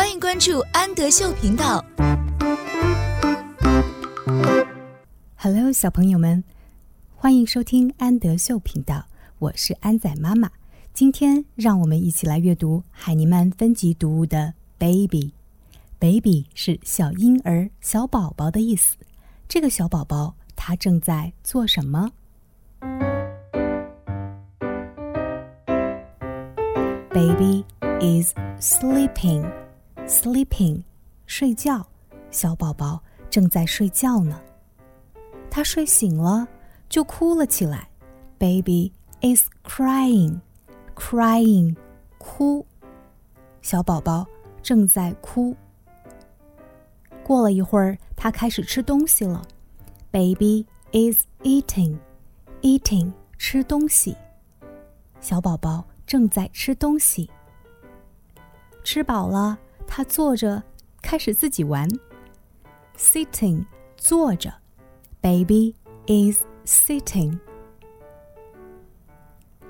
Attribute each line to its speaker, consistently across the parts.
Speaker 1: 欢迎关注安德秀频道。
Speaker 2: Hello，小朋友们，欢迎收听安德秀频道，我是安仔妈妈。今天让我们一起来阅读海尼曼分级读物的 “baby”。baby 是小婴儿、小宝宝的意思。这个小宝宝他正在做什么？Baby is sleeping. Sleeping，睡觉。小宝宝正在睡觉呢。他睡醒了，就哭了起来。Baby is crying. Crying，哭。小宝宝正在哭。过了一会儿，他开始吃东西了。Baby is eating. Eating，吃东西。小宝宝正在吃东西。吃饱了，他坐着开始自己玩。Sitting，坐着。Baby is sitting。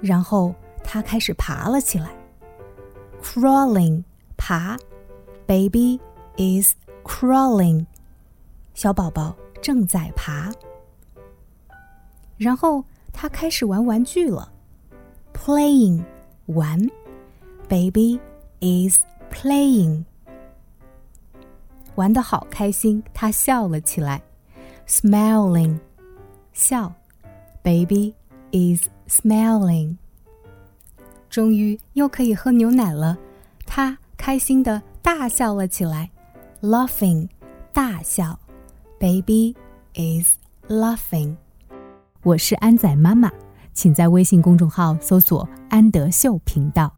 Speaker 2: 然后他开始爬了起来。Crawling，爬。Baby is crawling。小宝宝正在爬。然后他开始玩玩具了。Playing，玩。Baby is playing。 玩的好开心，他笑了起来。Smiling，笑。Baby is smiling。终于又可以喝牛奶了，他开心的大笑了起来。Laughing，大笑。Baby is laughing。我是安仔妈妈，请在微信公众号搜索“安德秀频道”。